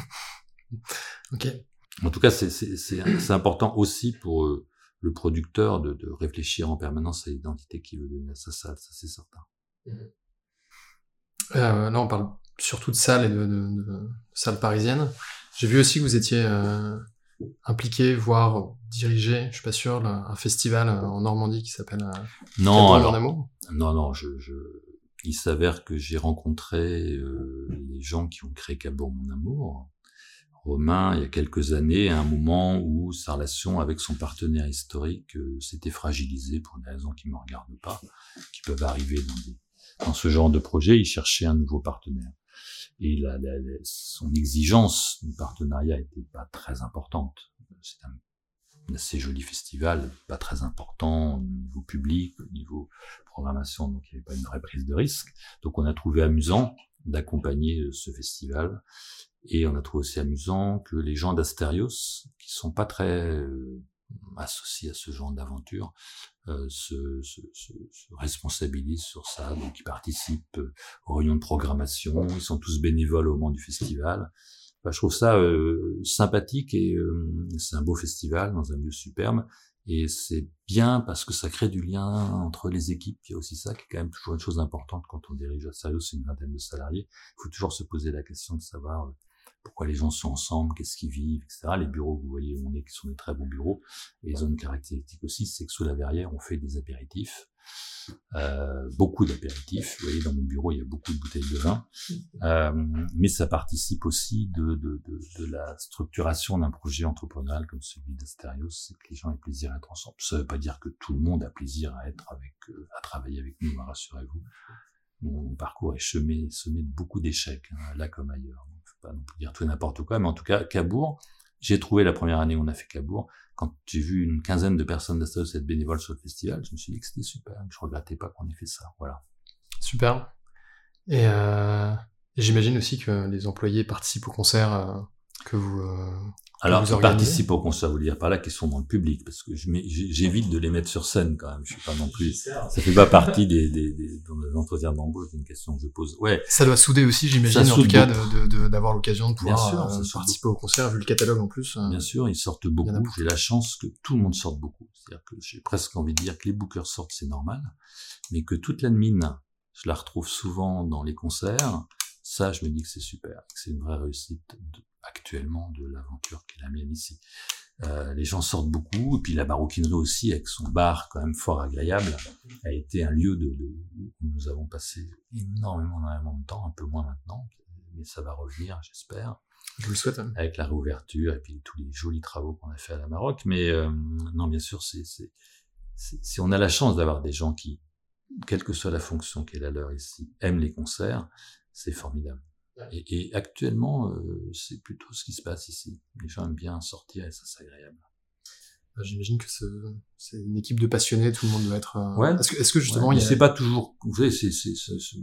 Ok. En tout cas, c'est- important aussi pour euh, le producteur de, de réfléchir en permanence à l'identité qu'il veut donner à sa salle, ça c'est certain. Euh, là, on parle surtout de salles et de, de, de salles parisiennes. J'ai vu aussi que vous étiez euh, impliqué, voire dirigé, je suis pas sûr, là, un festival euh, en Normandie qui s'appelle Non, alors, amour. non, non, je, je, il s'avère que j'ai rencontré euh, les gens qui ont créé Cabourg Mon Amour. Romain, il y a quelques années, à un moment où sa relation avec son partenaire historique euh, s'était fragilisée pour des raisons qui ne me regardent pas, qui peuvent arriver dans, des, dans ce genre de projet, il cherchait un nouveau partenaire. Et la, la- la- son exigence de partenariat était pas très importante. C'est un assez joli festival, pas très important au niveau public, au niveau programmation, donc il n'y avait pas une vraie prise de risque. Donc on a trouvé amusant d'accompagner euh, ce festival, et on a trouvé aussi amusant que les gens d'Astérios, qui sont pas très euh, associés à ce genre d'aventure euh, se, se, se, se, responsabilisent sur ça, donc ils participent euh, aux réunions de programmation, ils sont tous bénévoles au moment du festival. je trouve ça euh, sympathique et euh, c'est un beau festival dans un lieu superbe. Et c'est bien parce que ça crée du lien entre les équipes. Il y a aussi ça qui est quand même toujours une chose importante quand on dirige à Sérieux, c'est une vingtaine de salariés. Il faut toujours se poser la question de savoir pourquoi les gens sont ensemble, qu'est-ce qu'ils vivent, etc. Les bureaux, vous voyez où on est, qui sont des très bons bureaux. Et ils ont une caractéristique aussi, c'est que sous la verrière, on fait des apéritifs. Euh, beaucoup d'apéritifs. Vous voyez, dans mon bureau, il y a beaucoup de bouteilles de vin. Euh, mais ça participe aussi de, de, de, de la structuration d'un projet entrepreneurial comme celui d'Asterios, c'est que les gens aient plaisir à être ensemble. Ça ne veut pas dire que tout le monde a plaisir à être avec, euh, à travailler avec nous, hein, rassurez-vous. Mon parcours est semé, semé de beaucoup d'échecs, hein, là comme ailleurs pas non plus dire tout et n'importe quoi, mais en tout cas, Cabourg, j'ai trouvé la première année où on a fait Cabourg, quand j'ai vu une quinzaine de personnes d'associés être bénévoles sur le festival, je me suis dit que c'était super, je regrettais pas qu'on ait fait ça, voilà. Super. Et, euh, j'imagine aussi que les employés participent au concert euh, que vous, euh, alors, ils participent au concert, vous dire par là qu'ils sont dans le public, parce que j'évite de les mettre sur scène quand même. Je suis pas non plus. Ça fait pas partie des, des, des, des entretiens d'embauche, c'est une question que je pose. Ouais. Ça doit souder aussi, j'imagine, en tout cas, d'avoir l'occasion de pouvoir euh, participer au concert, vu le catalogue en plus. Euh, Bien sûr, ils sortent beaucoup. J'ai la chance que tout le monde sorte beaucoup. C'est-à-dire que j'ai presque envie de dire que les bookers sortent, c'est normal, mais que toute l'admin, je la retrouve souvent dans les concerts. Ça, je me dis que c'est super, que c'est une vraie réussite de, actuellement de l'aventure qui est la mienne ici. Euh, les gens sortent beaucoup, et puis la maroquinerie aussi, avec son bar quand même fort agréable, a été un lieu de, de, où nous avons passé énormément, énormément de temps, un peu moins maintenant, mais ça va revenir, j'espère. Je vous le souhaite. Hein. Avec la réouverture et puis tous les jolis travaux qu'on a fait à la Maroc. Mais euh, non, bien sûr, c'est, si on a la chance d'avoir des gens qui, quelle que soit la fonction qu'elle a leur ici, aiment les concerts, c'est formidable. Et, et actuellement, euh, c'est plutôt ce qui se passe ici. Les gens aiment bien sortir et ça, c'est agréable. Bah, j'imagine que c'est une équipe de passionnés, tout le monde doit être. Euh... Ouais. Est-ce que, est que, justement, ouais, il y a... c'est pas toujours. Vous savez, c'est, c'est,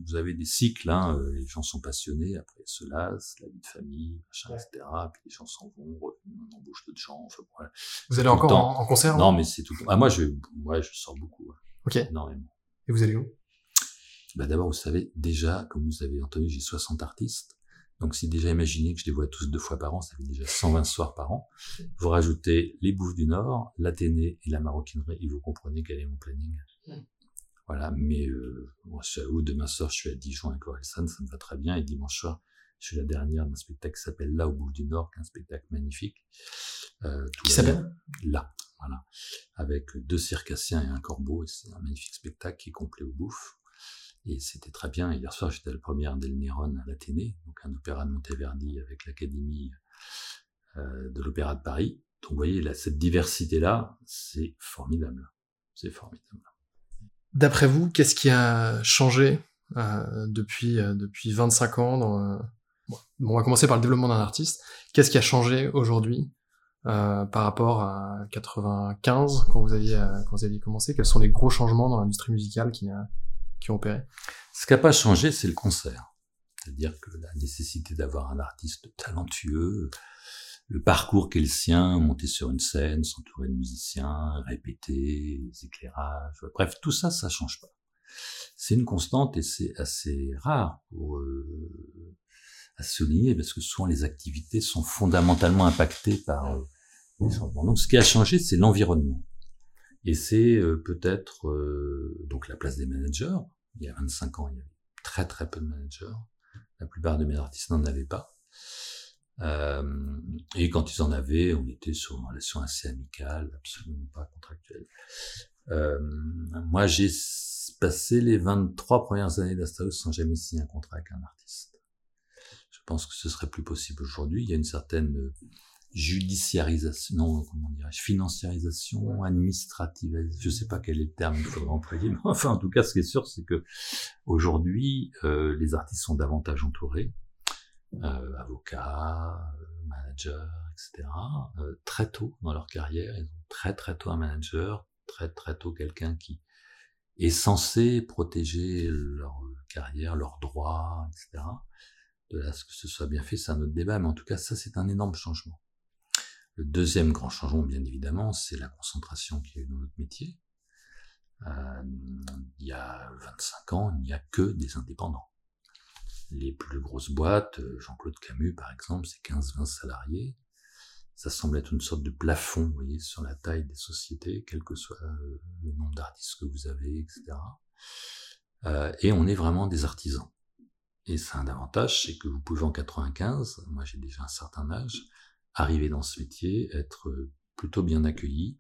vous avez des cycles. Hein, euh, les gens sont passionnés, après se lassent, la vie de famille, machin, ouais. etc. Puis les gens s'en vont, on embauche d'autres gens. Enfin, voilà. Vous allez encore en, en, concert Non, mais c'est tout. Ah, moi, je, ouais, je sors beaucoup. Ok. Énormément. Et vous allez où? Bah, D'abord, vous savez, déjà, comme vous avez entendu, j'ai 60 artistes. Donc, si déjà imaginez que je les vois tous deux fois par an, ça fait déjà 120 soirs par an. Vous rajoutez les Bouffes du Nord, l'Athénée et la Maroquinerie, et vous comprenez quel est mon planning. Voilà, mais euh, moi, je suis à où demain soir, je suis à Dijon avec Orelsan, ça me va très bien, et dimanche soir, je suis la dernière d'un spectacle qui s'appelle Là au Bouffe du Nord, qui est un spectacle magnifique. Euh, qui s'appelle? Là, voilà. Avec deux circassiens et un corbeau, et c'est un magnifique spectacle qui est complet au bouffe. Et c'était très bien. Hier soir, j'étais à la première d'El Néron à l'Athénée, donc un opéra de Monteverdi avec l'Académie euh, de l'Opéra de Paris. Donc vous voyez, cette diversité-là, c'est formidable. C'est formidable. D'après vous, qu'est-ce qui a changé euh, depuis, euh, depuis 25 ans dans, euh, bon, On va commencer par le développement d'un artiste. Qu'est-ce qui a changé aujourd'hui euh, par rapport à 95 quand vous aviez quand vous aviez commencé? Quels sont les gros changements dans l'industrie musicale qui a Ce qui n'a pas changé, c'est le concert. C'est-à-dire que la nécessité d'avoir un artiste talentueux, le parcours qu'est le sien, monter sur une scène, s'entourer de musiciens, répéter, les éclairages, bref, tout ça, ça change pas. C'est une constante et c'est assez rare pour euh, à souligner parce que souvent les activités sont fondamentalement impactées par euh, les changements. Donc ce qui a changé, c'est l'environnement. Et c'est euh, peut-être euh, donc la place des managers. Il y a 25 ans, il y avait très très peu de managers. La plupart de mes artistes n'en avaient pas. Euh, et quand ils en avaient, on était sur une relation assez amicale, absolument pas contractuelle. Euh, moi, j'ai passé les 23 premières années d'Astaos sans jamais signer un contrat avec un artiste. Je pense que ce serait plus possible aujourd'hui. Il y a une certaine judiciarisation, non, comment dirais-je, financiarisation, administrative, je sais pas quel est le terme qu'il faudrait employer, mais enfin, en tout cas, ce qui est sûr, c'est que aujourd'hui, euh, les artistes sont davantage entourés, euh, avocats, managers, etc., euh, très tôt dans leur carrière, ils ont très très tôt un manager, très très tôt quelqu'un qui est censé protéger leur carrière, leurs droits, etc. De là, ce que ce soit bien fait, c'est un autre débat, mais en tout cas, ça, c'est un énorme changement Le deuxième grand changement, bien évidemment, c'est la concentration qu'il y a eu dans notre métier. Euh, il y a 25 ans, il n'y a que des indépendants. Les plus grosses boîtes, euh, Jean-Claude Camus par exemple, c'est 15-20 salariés. Ça semble être une sorte de plafond, vous voyez, sur la taille des sociétés, quel que soit euh, le nombre d'artistes que vous avez, etc. Et on est vraiment des artisans. Et c'est un avantage, c'est que vous pouvez en 95, moi j'ai déjà un certain âge, arriver dans ce métier, être plutôt bien accueilli,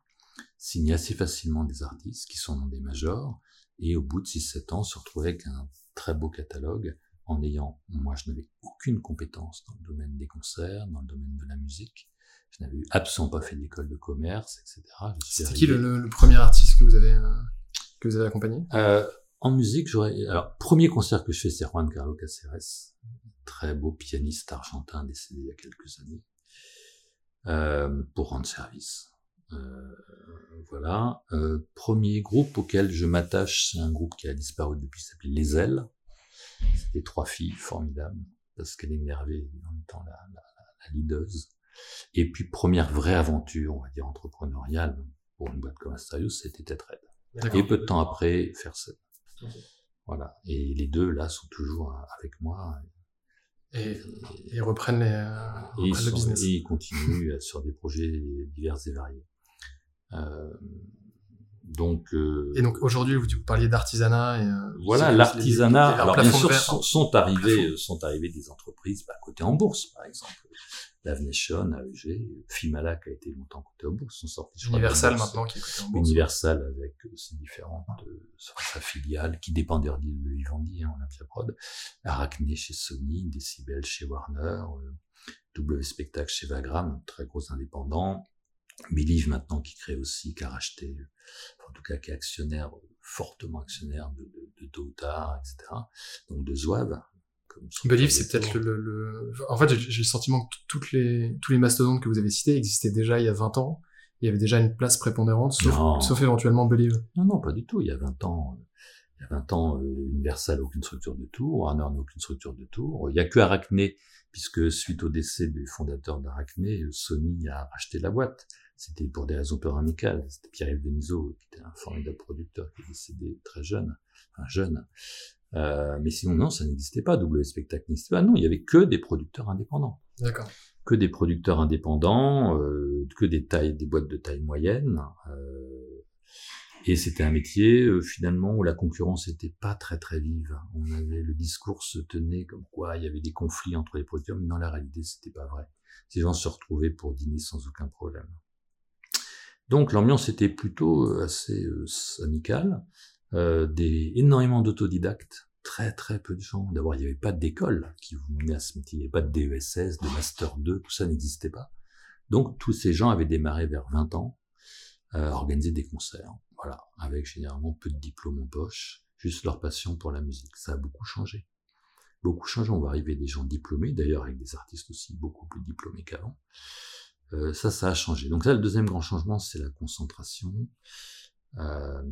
signer assez facilement des artistes qui sont dans des majors, et au bout de 6-7 ans se retrouver avec un très beau catalogue en ayant, moi je n'avais aucune compétence dans le domaine des concerts, dans le domaine de la musique, je n'avais absolument pas fait d'école de commerce, etc. C'était qui le, premier artiste que vous avez, euh, que vous avez accompagné? Euh, En musique, j'aurais, alors, premier concert que je fais, c'est Juan Carlos Caceres, très beau pianiste argentin décédé il y a quelques années, euh, pour rendre service. Euh, voilà. Euh, premier groupe auquel je m'attache, c'est un groupe qui a disparu depuis, s'appelait Les Ailes. C'était trois filles formidables, parce qu'elle énervait en même temps la, la, la leaduse. Et puis, première vraie aventure, on va dire, entrepreneuriale, pour une boîte comme Astarius, c'était Tetraed. Et peu de temps après, faire ça. Voilà. Et les deux, là, sont toujours avec moi. Et, ils reprennent, les, le business. Et ils continuent sur des projets divers et variés. Euh, donc, euh, et donc aujourd'hui, vous, vous parliez d'artisanat. Euh, voilà, l'artisanat. Alors bien sûr, sont, sont, arrivés, sont arrivés des entreprises bah, cotées en bourse, par exemple. Lavnation, AEG, Fimala qui a été longtemps coté en bourse, sont sortis. Universal maintenant qui est coté en bourse. Universal avec ses différentes sa filiale qui dépend de Vivendi, hein, Olympia Prod, Arachné chez Sony, Decibel chez Warner, W Spectacle chez Vagram, très gros indépendants, Believe maintenant qui crée aussi, qui a racheté, en tout cas qui est actionnaire, fortement actionnaire de, de, de Douta, etc. Donc de Zouave. Believe, c'est peut-être le, le, En fait, j'ai le sentiment que toutes les, tous les mastodontes que vous avez cités existaient déjà il y a 20 ans. Il y avait déjà une place prépondérante, sauf, sauf éventuellement Believe. Non, non, pas du tout. Il y a 20 ans, il y a 20 ans, euh, Universal aucune structure de tour, Warner n'a aucune structure de tour. Il y a que Arachné, puisque suite au décès du fondateur d'Arachné, Sony a racheté la boîte. C'était pour des raisons pure amicales. C'était Pierre-Yves Denisot, qui était un formidable producteur, qui est décédé très jeune, enfin jeune. Euh, mais sinon, non, ça n'existait pas. W Spectacle n'existait pas. Non, il y avait que des producteurs indépendants. D'accord. Que des producteurs indépendants, euh, que des tailles, des boîtes de taille moyenne. Euh, et c'était un métier euh, finalement où la concurrence n'était pas très très vive. On avait le discours se tenait comme quoi il y avait des conflits entre les producteurs, mais dans la réalité c'était pas vrai. Ces gens se retrouvaient pour dîner sans aucun problème. Donc l'ambiance était plutôt euh, assez euh, amicale, euh, des, énormément d'autodidactes, très très peu de gens. D'abord, il n'y avait pas d'école qui vous menait à ce métier, il n'y avait pas de DESS, de Master 2, tout ça n'existait pas. Donc tous ces gens avaient démarré vers 20 ans, euh, organiser des concerts, voilà, avec généralement peu de diplômes en poche, juste leur passion pour la musique. Ça a beaucoup changé. Beaucoup changé, on va arriver des gens diplômés, d'ailleurs avec des artistes aussi beaucoup plus diplômés qu'avant. Euh, ça, ça a changé. Donc ça, le deuxième grand changement, c'est la concentration. Euh,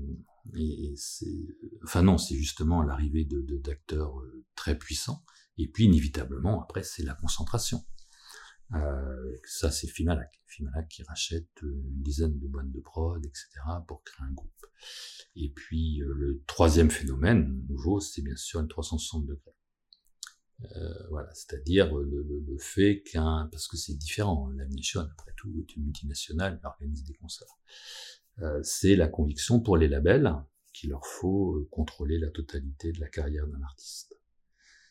et, c'est, enfin non, c'est justement l'arrivée de, d'acteurs euh, très puissants. Et puis inévitablement, après, c'est la concentration. Euh, ça, c'est Fimalac. Fimalac qui rachète une dizaine de boîtes de prod, etc., pour créer un groupe. Et puis le troisième phénomène nouveau, c'est bien sûr une 360 degrés. Euh, voilà, c'est-à-dire le, le, fait qu'un, parce que c'est différent, la mission après tout est une multinationale, elle organise des concerts. Euh, c'est la conviction pour les labels qu'il leur faut euh, contrôler la totalité de la carrière d'un artiste.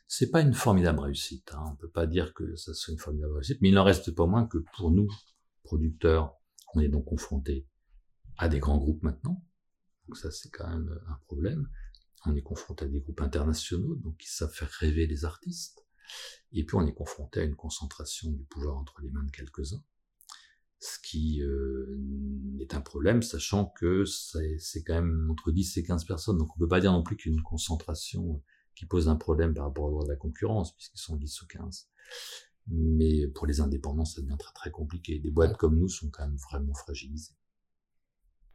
C'est pas une formidable réussite, hein. on peut pas dire que ça soit une formidable réussite, mais il n'en reste pas moins que pour nous, producteurs, on est donc confrontés à des grands groupes maintenant, donc ça c'est quand même un problème, on est confronté à des groupes internationaux, donc qui savent faire rêver les artistes. Et puis on est confronté à une concentration du pouvoir entre les mains de quelques-uns. Ce qui euh, est un problème, sachant que c'est quand même entre 10 et 15 personnes. Donc on peut pas dire non plus qu'une concentration qui pose un problème par rapport au droit de la concurrence, puisqu'ils sont 10 ou 15. Mais pour les indépendants, ça devient très très compliqué. Des boîtes comme nous sont quand même vraiment fragilisées.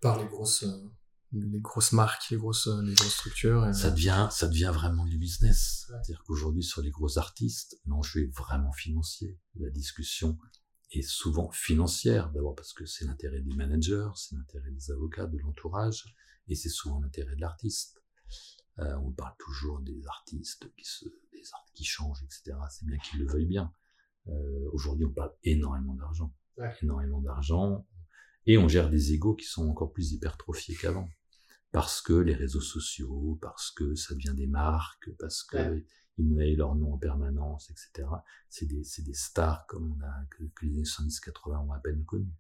Par les grosses euh, les grosses marques, les grosses, euh, les grosses structures. Ça devient, ça devient vraiment du business. C'est-à-dire qu'aujourd'hui, sur les gros artistes, l'enjeu est vraiment financier. La discussion est souvent financière, d'abord parce que c'est l'intérêt des managers, c'est l'intérêt des avocats, de l'entourage, et c'est souvent l'intérêt de l'artiste. Euh, on parle toujours des artistes qui se, des arts qui changent, etc. C'est bien qu'ils le veuillent bien. Euh, Aujourd'hui, on parle énormément d'argent, énormément d'argent, et on gère des égaux qui sont encore plus hypertrophiés qu'avant, parce que les réseaux sociaux, parce que ça devient des marques, parce que ils monnaient leur nom en permanence, etc. C'est des, des stars comme on a que, que les années 70-80 ont à peine connues.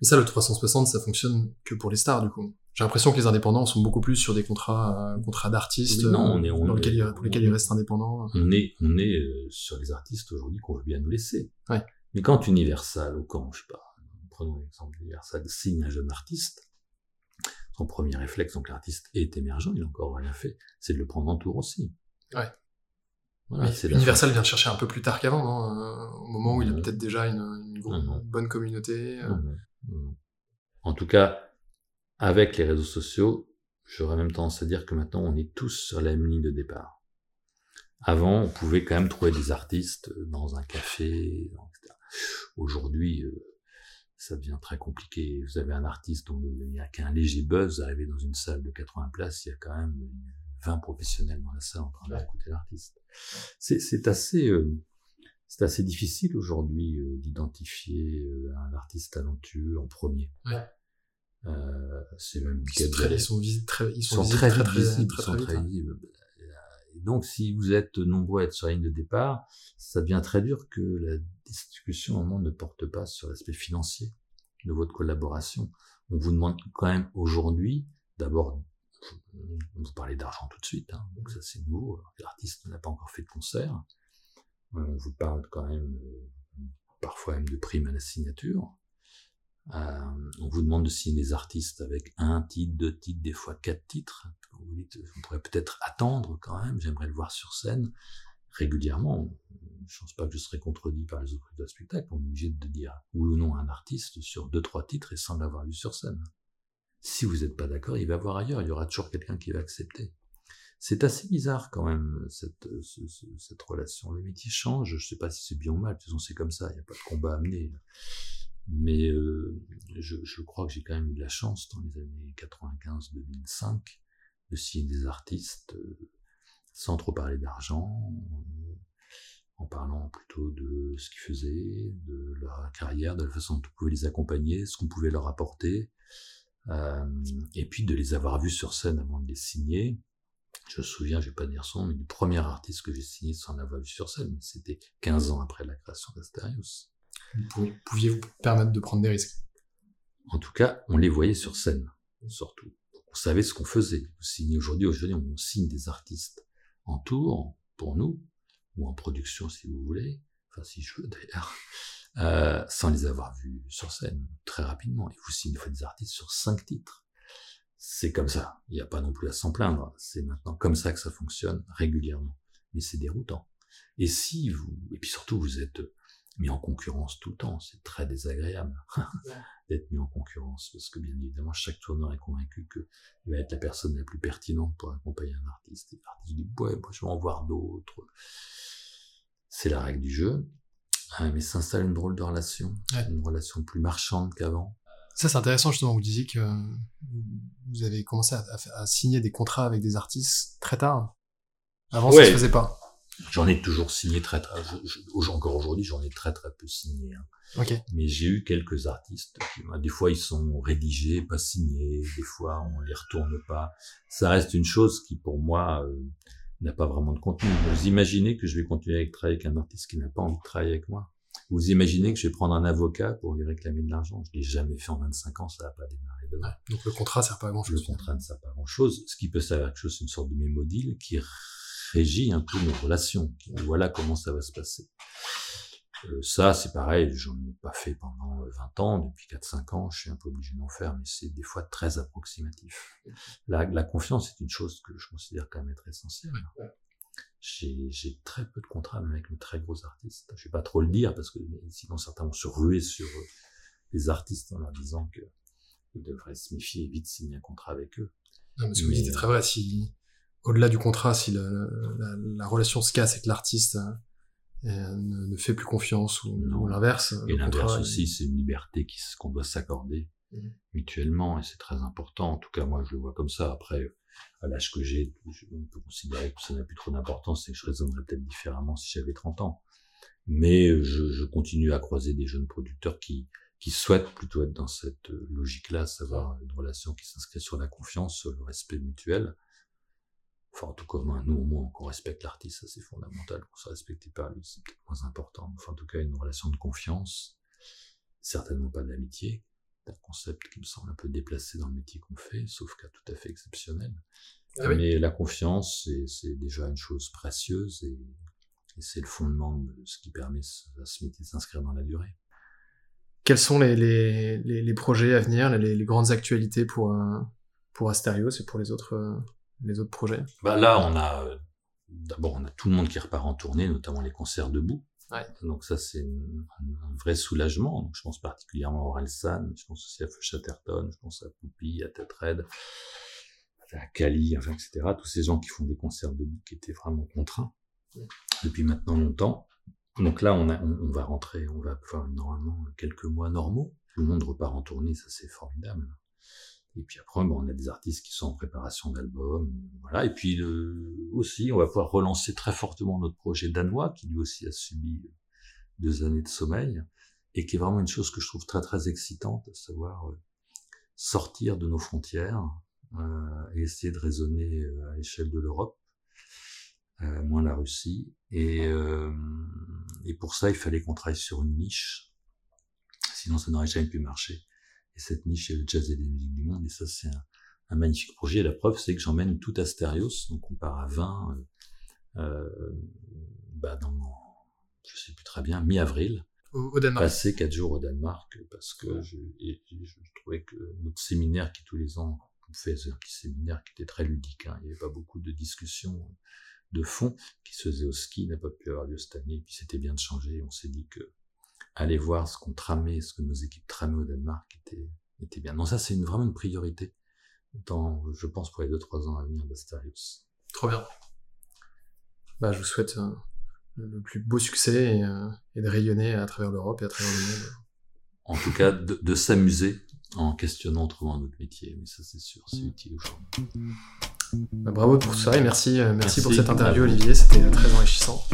Mais ça, le 360, ça fonctionne que pour les stars, du coup. J'ai l'impression que les indépendants sont beaucoup plus sur des contrats, euh, contrats d'artistes, non, on est, on dans lesquels, pour lesquels ils restent indépendants. On est, on est euh, sur les artistes aujourd'hui qu'on veut bien nous laisser. Ouais. Mais quand Universal, ou quand, je sais pas, prenons l'exemple Universal, signe un jeune artiste, son premier réflexe, donc l'artiste est émergent, il n'a encore rien fait, c'est de le prendre en tour aussi. Ouais. Voilà, Universal vient chercher un peu plus tard qu'avant, non euh, Au moment où il a peut-être déjà une, une, bonne communauté. En tout cas, avec les réseaux sociaux, j'aurais même tendance à dire que maintenant on est tous sur la même ligne de départ. Avant, on pouvait quand même trouver des artistes dans un café, etc. Aujourd'hui, euh, ça devient très compliqué. Vous avez un artiste dont il n'y a qu'un léger buzz arrivé dans une salle de 80 places, il y a quand même 20 professionnels dans la salle en train d'écouter l'artiste. C'est assez, euh, c'est assez difficile aujourd'hui euh, d'identifier un artiste talentueux en premier. Ouais. Euh, c'est même ils, très, ils sont, très, ils sont, très, très, très, visibles, très, très, très, visibles. Donc, si vous êtes nombreux à être sur la ligne de départ, ça devient très dur que la discussion au moment ne porte pas sur l'aspect financier de votre collaboration. On vous demande quand même aujourd'hui, d'abord, on vous parlait d'argent tout de suite, hein, donc ça c'est nouveau. L'artiste n'a pas encore fait de concert. On vous parle quand même parfois même de primes à la signature. Euh, on vous demande de signer des artistes avec un titre, deux titres, des fois quatre titres. Vous dites, on pourrait peut-être attendre quand même, j'aimerais le voir sur scène régulièrement. Je pense pas que je serais contredit par les autres de spectacle. On est obligé de dire oui ou non à un artiste sur deux, trois titres et sans l'avoir vu sur scène. Si vous n'êtes pas d'accord, il va voir ailleurs. Il y aura toujours quelqu'un qui va accepter. C'est assez bizarre quand même, cette, cette relation. Le métier change. Je sais pas si c'est bien ou mal. De toute façon, c'est comme ça. Il n'y a pas de combat à mener. Mais euh, je, je, crois que j'ai quand même eu de la chance dans les années 95-2005 de signer des artistes euh, sans trop parler d'argent, euh, en parlant plutôt de ce qu'ils faisaient, de leur carrière, de la façon dont on pouvait les accompagner, ce qu'on pouvait leur apporter, euh, et puis de les avoir vus sur scène avant de les signer. Je me souviens, je vais pas dire son, mais du premier artiste que j'ai signé sans l'avoir vu sur scène, c'était 15 ans après la création d'Asterios pouviez-vous permettre de prendre des risques En tout cas, on les voyait sur scène, surtout. On savait ce qu'on faisait. Vous aujourd'hui, aujourd'hui, on signe des artistes en tour pour nous, ou en production si vous voulez, enfin si je veux d'ailleurs, euh, sans les avoir vus sur scène très rapidement. Et vous signez des artistes sur cinq titres. C'est comme ça. Il n'y a pas non plus à s'en plaindre. C'est maintenant comme ça que ça fonctionne régulièrement. Mais c'est déroutant. Et si vous, et puis surtout vous êtes mis en concurrence tout le temps. C'est très désagréable d'être mis en concurrence parce que bien évidemment chaque tourneur est convaincu que il va être la personne la plus pertinente pour accompagner un artiste. Et l'artiste dit ouais, moi je vais en voir d'autres. C'est la règle du jeu. Ah, mais s'installe une drôle de relation, une relation plus marchande qu'avant. Ça c'est intéressant justement. Vous disiez que vous avez commencé à, à, signer des contrats avec des artistes très tard. Avant ça se faisait pas. J'en ai toujours signé très, très encore aujourd'hui, j'en ai très très peu signé. Hein. Mais j'ai eu quelques artistes qui, des fois ils sont rédigés, pas signés, des fois on les retourne pas. Ça reste une chose qui pour moi euh, n'a pas vraiment de contenu. Vous imaginez que je vais continuer à travailler avec un artiste qui n'a pas envie de travailler avec moi? Vous imaginez que je vais prendre un avocat pour lui réclamer de l'argent? Je l'ai jamais fait en 25 ans, ça n'a pas démarré demain. donc le contrat sert pas à grand chose. Le contrat ne sert pas à grand chose. Ce qui peut servir à quelque chose, c'est une sorte de mémodile qui régit un peu nos relations. Voilà comment ça va se passer. Euh, ça, c'est pareil, j'en ai pas fait pendant 20 ans, depuis 4-5 ans, je suis un peu obligé d'en faire, mais c'est des fois très approximatif. La, la confiance est une chose que je considère quand même être essentielle. J'ai très peu de contrats même avec mes très gros artistes. Je vais pas trop le dire parce que sinon certains vont se ruer sur euh, les artistes en leur disant que ils devraient se méfier et vite signer un contrat avec eux. Non, mais ce que vous dites est très vrai. Si, au-delà du contrat, si la, la, relation se casse et que l'artiste ne, fait plus confiance ou, l'inverse. Et l'inverse aussi, c'est une liberté qu'on doit s'accorder mmh. mutuellement et c'est très important. En tout cas, moi, je le vois comme ça. Après, à l'âge que j'ai, on peut considérer que ça n'a plus trop d'importance et que je raisonnerais peut-être différemment si j'avais 30 ans. Mais je, je, continue à croiser des jeunes producteurs qui, qui souhaitent plutôt être dans cette logique-là, savoir une relation qui s'inscrit sur la confiance, le respect mutuel. Enfin, en tout cas, nous, au moins, qu'on respecte l'artiste, ça c'est fondamental. Qu'on se respecte pas lui, c'est peut-être moins important. Enfin, en tout cas, une relation de confiance, certainement pas d'amitié, un concept qui me semble un peu déplacé dans le métier qu'on fait, sauf cas tout à fait exceptionnel. Ah Mais la confiance, c'est déjà une chose précieuse et, c'est le fondement de ce qui permet à ce métier de s'inscrire dans la durée. Quels sont les, les, les, projets à venir, les, grandes actualités pour, pour Asterios et pour les autres, euh, les autres projets? Bah Là, on a d'abord on a tout le monde qui repart en tournée, notamment les concerts debout. Donc ça, c'est un, vrai soulagement. Donc, je pense particulièrement à Orelsan, je pense aussi à Feu Chatterton, je pense à Poupy, à Tetred, à Kali, enfin, etc. Tous ces gens qui font des concerts debout qui étaient vraiment contraints depuis maintenant longtemps. Donc là, on, a, on, va rentrer, on va faire normalement quelques mois normaux. Tout le monde repart en tournée, ça c'est formidable. Et puis après, on a des artistes qui sont en préparation d'albums, voilà. Et puis aussi, on va pouvoir relancer très fortement notre projet danois, qui lui aussi a subi deux années de sommeil, et qui est vraiment une chose que je trouve très très excitante, à savoir euh, sortir de nos frontières euh, et essayer de raisonner euh, à l'échelle de l'Europe, euh, moins la Russie. Et, euh, et pour ça, il fallait qu'on travaille sur une niche, sinon ça n'aurait jamais pu marcher. Et cette niche est le jazz et les musiques du monde. Et ça, c'est un, magnifique projet. Et la preuve, c'est que j'emmène tout Asterios. Donc, on part à 20, euh, euh, bah, dans, je sais plus très bien, mi-avril. Au, Danemark. Passer quatre jours au Danemark parce que je, je, trouvais que notre séminaire qui tous les ans on fait un séminaire qui était très ludique. Hein. Il n'y avait pas beaucoup de discussions de fond qui se faisait au ski n'a pas pu avoir lieu cette année. Et puis c'était bien de changer. On s'est dit que aller voir ce qu'on tramait, ce que nos équipes tramaient au Danemark était, était bien. Non, ça, c'est une, vraiment une priorité dans, je pense, pour les deux, trois ans à venir d'Astarius. Trop bien. Bah, je vous souhaite euh, le plus beau succès euh, et, de rayonner à travers l'Europe et à travers le monde. En tout cas, de, s'amuser en questionnant autrement notre métier. Mais ça, c'est sûr, c'est utile aujourd'hui. Bah, bravo pour ça et merci, euh, merci, pour cette interview. Olivier. C'était euh, très enrichissant.